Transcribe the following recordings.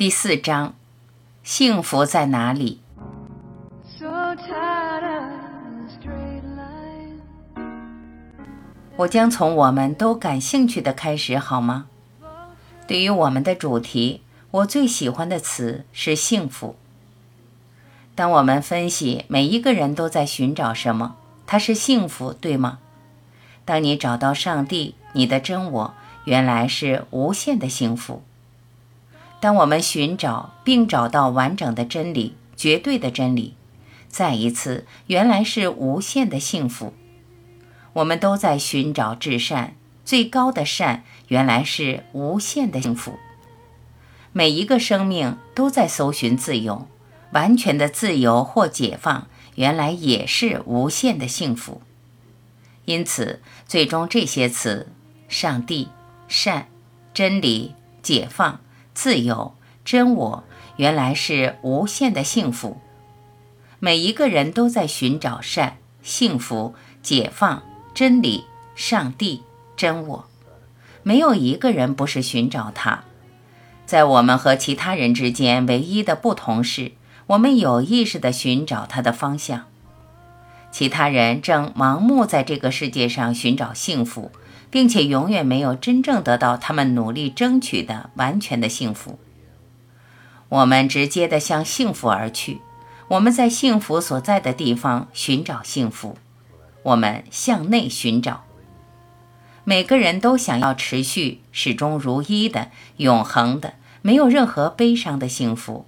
第四章，幸福在哪里？我将从我们都感兴趣的开始，好吗？对于我们的主题，我最喜欢的词是幸福。当我们分析每一个人都在寻找什么，它是幸福，对吗？当你找到上帝，你的真我原来是无限的幸福。当我们寻找并找到完整的真理、绝对的真理，再一次，原来是无限的幸福。我们都在寻找至善、最高的善，原来是无限的幸福。每一个生命都在搜寻自由，完全的自由或解放，原来也是无限的幸福。因此，最终这些词——上帝、善、真理、解放。自由、真我，原来是无限的幸福。每一个人都在寻找善、幸福、解放、真理、上帝、真我，没有一个人不是寻找它。在我们和其他人之间，唯一的不同是，我们有意识地寻找它的方向。其他人正盲目在这个世界上寻找幸福。并且永远没有真正得到他们努力争取的完全的幸福。我们直接的向幸福而去，我们在幸福所在的地方寻找幸福，我们向内寻找。每个人都想要持续、始终如一的、永恒的、没有任何悲伤的幸福。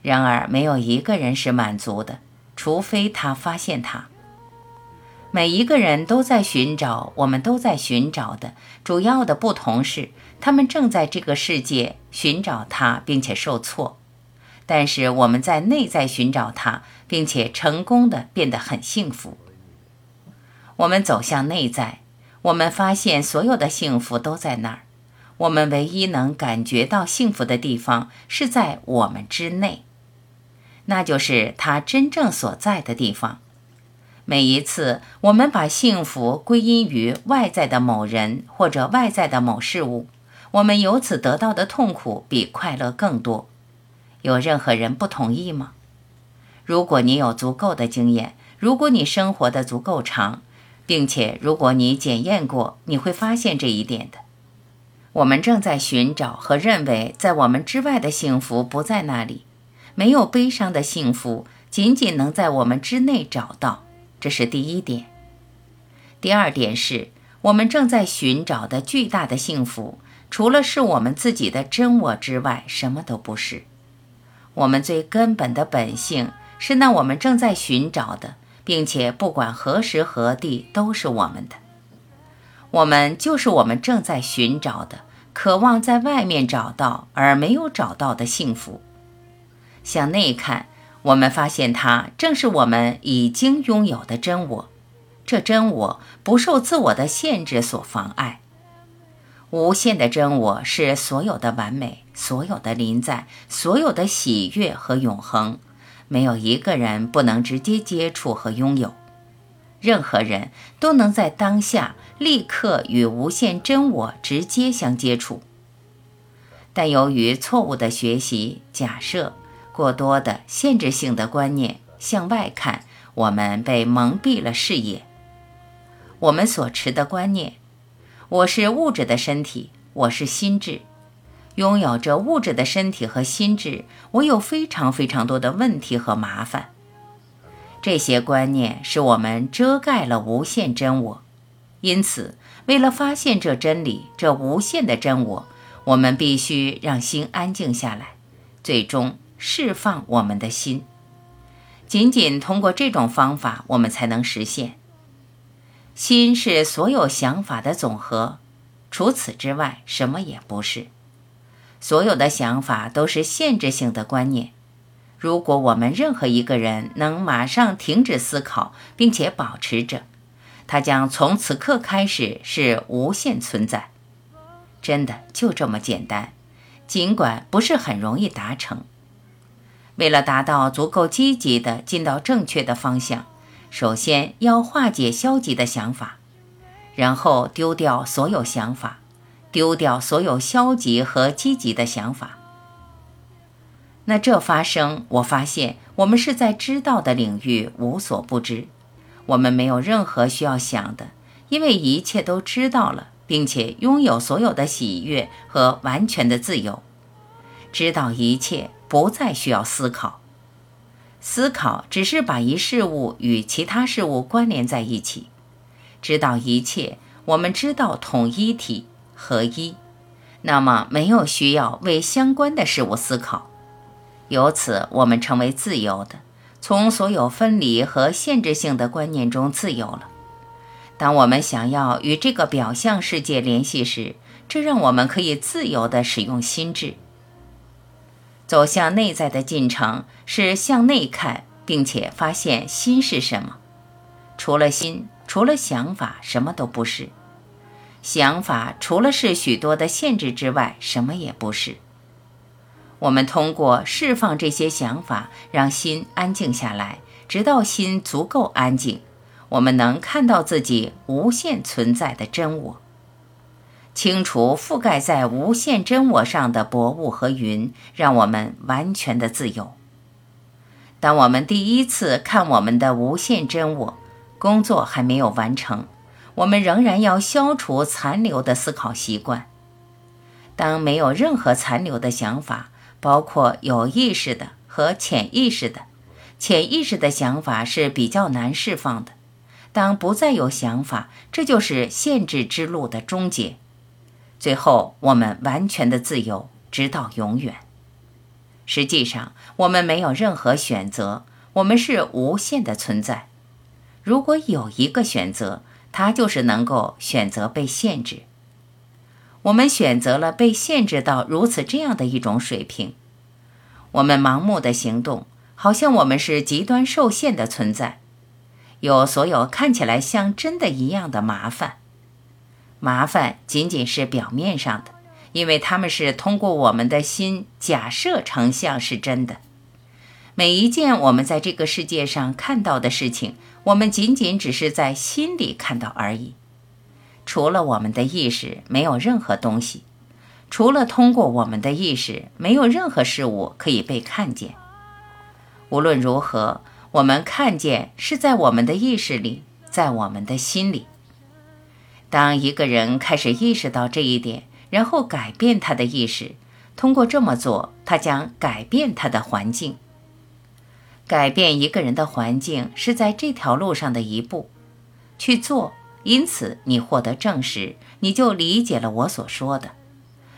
然而，没有一个人是满足的，除非他发现它。每一个人都在寻找，我们都在寻找的主要的不同是，他们正在这个世界寻找它，并且受挫；但是我们在内在寻找它，并且成功的变得很幸福。我们走向内在，我们发现所有的幸福都在那儿。我们唯一能感觉到幸福的地方是在我们之内，那就是它真正所在的地方。每一次，我们把幸福归因于外在的某人或者外在的某事物，我们由此得到的痛苦比快乐更多。有任何人不同意吗？如果你有足够的经验，如果你生活的足够长，并且如果你检验过，你会发现这一点的。我们正在寻找和认为在我们之外的幸福不在那里，没有悲伤的幸福，仅仅能在我们之内找到。这是第一点。第二点是我们正在寻找的巨大的幸福，除了是我们自己的真我之外，什么都不是。我们最根本的本性是那我们正在寻找的，并且不管何时何地都是我们的。我们就是我们正在寻找的，渴望在外面找到而没有找到的幸福。向内看。我们发现，它正是我们已经拥有的真我。这真我不受自我的限制所妨碍。无限的真我是所有的完美，所有的临在，所有的喜悦和永恒。没有一个人不能直接接触和拥有。任何人都能在当下立刻与无限真我直接相接触。但由于错误的学习假设。过多的限制性的观念向外看，我们被蒙蔽了视野。我们所持的观念：我是物质的身体，我是心智，拥有着物质的身体和心智，我有非常非常多的问题和麻烦。这些观念使我们遮盖了无限真我。因此，为了发现这真理，这无限的真我，我们必须让心安静下来，最终。释放我们的心，仅仅通过这种方法，我们才能实现。心是所有想法的总和，除此之外，什么也不是。所有的想法都是限制性的观念。如果我们任何一个人能马上停止思考，并且保持着，它将从此刻开始是无限存在。真的就这么简单，尽管不是很容易达成。为了达到足够积极的进到正确的方向，首先要化解消极的想法，然后丢掉所有想法，丢掉所有消极和积极的想法。那这发生，我发现我们是在知道的领域无所不知，我们没有任何需要想的，因为一切都知道了，并且拥有所有的喜悦和完全的自由。知道一切，不再需要思考。思考只是把一事物与其他事物关联在一起。知道一切，我们知道统一体合一，那么没有需要为相关的事物思考。由此，我们成为自由的，从所有分离和限制性的观念中自由了。当我们想要与这个表象世界联系时，这让我们可以自由地使用心智。走向内在的进程是向内看，并且发现心是什么。除了心，除了想法，什么都不是。想法除了是许多的限制之外，什么也不是。我们通过释放这些想法，让心安静下来，直到心足够安静，我们能看到自己无限存在的真我，清除覆盖在无限真我上的薄雾和云，让我们完全的自由。当我们第一次看我们的无限真我，工作还没有完成，我们仍然要消除残留的思考习惯。当没有任何残留的想法。包括有意识的和潜意识的，潜意识的想法是比较难释放的。当不再有想法，这就是限制之路的终结。最后，我们完全的自由，直到永远。实际上，我们没有任何选择，我们是无限的存在。如果有一个选择，它就是能够选择被限制。我们选择了被限制到如此这样的一种水平，我们盲目的行动，好像我们是极端受限的存在，有所有看起来像真的一样的麻烦。麻烦仅仅是表面上的，因为他们是通过我们的心假设成像是真的。每一件我们在这个世界上看到的事情，我们仅仅只是在心里看到而已。除了我们的意识，没有任何东西；除了通过我们的意识，没有任何事物可以被看见。无论如何，我们看见是在我们的意识里，在我们的心里。当一个人开始意识到这一点，然后改变他的意识，通过这么做，他将改变他的环境。改变一个人的环境是在这条路上的一步，去做。因此，你获得证实，你就理解了我所说的。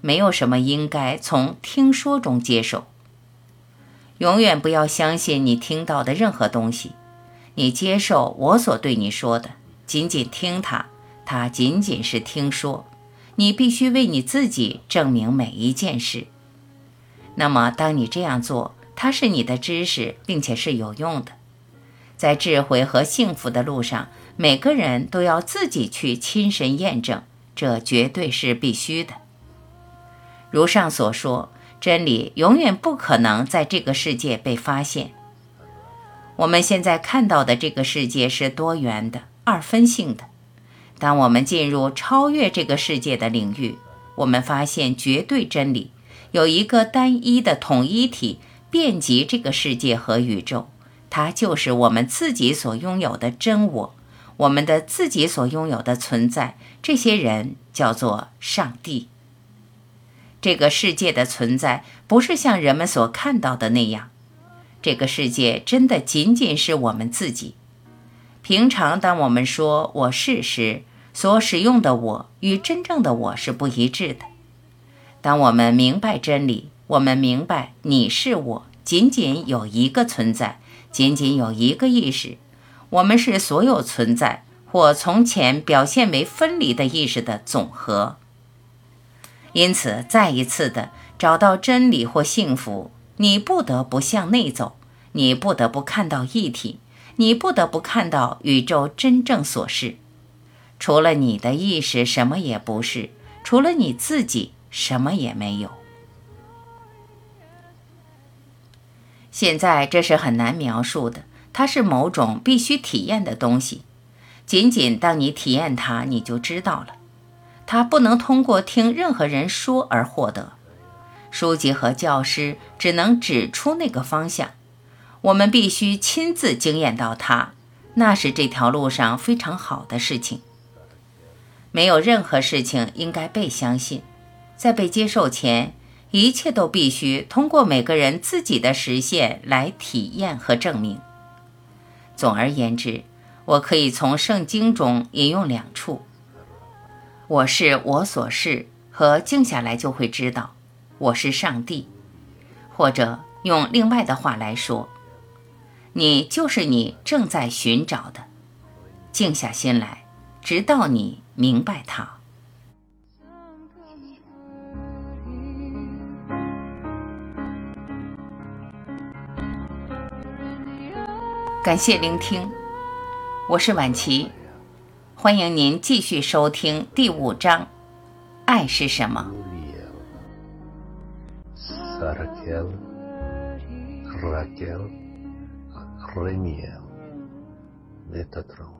没有什么应该从听说中接受。永远不要相信你听到的任何东西。你接受我所对你说的，仅仅听它，它仅仅是听说。你必须为你自己证明每一件事。那么，当你这样做，它是你的知识，并且是有用的。在智慧和幸福的路上。每个人都要自己去亲身验证，这绝对是必须的。如上所说，真理永远不可能在这个世界被发现。我们现在看到的这个世界是多元的、二分性的。当我们进入超越这个世界的领域，我们发现绝对真理有一个单一的统一体，遍及这个世界和宇宙，它就是我们自己所拥有的真我。我们的自己所拥有的存在，这些人叫做上帝。这个世界的存在不是像人们所看到的那样，这个世界真的仅仅是我们自己。平常当我们说“我是”时，所使用的“我”与真正的我是不一致的。当我们明白真理，我们明白你是我，仅仅有一个存在，仅仅有一个意识。我们是所有存在或从前表现为分离的意识的总和。因此，再一次的找到真理或幸福，你不得不向内走，你不得不看到一体，你不得不看到宇宙真正所是。除了你的意识，什么也不是；除了你自己，什么也没有。现在，这是很难描述的。它是某种必须体验的东西，仅仅当你体验它，你就知道了。它不能通过听任何人说而获得。书籍和教师只能指出那个方向，我们必须亲自经验到它，那是这条路上非常好的事情。没有任何事情应该被相信，在被接受前，一切都必须通过每个人自己的实现来体验和证明。总而言之，我可以从圣经中引用两处：“我是我所是”和“静下来就会知道。我是上帝”，或者用另外的话来说：“你就是你正在寻找的，静下心来，直到你。”明白它。感谢聆听，我是婉琪，欢迎您继续收听第五章：爱是什么。Remiel, uhum. Metatron.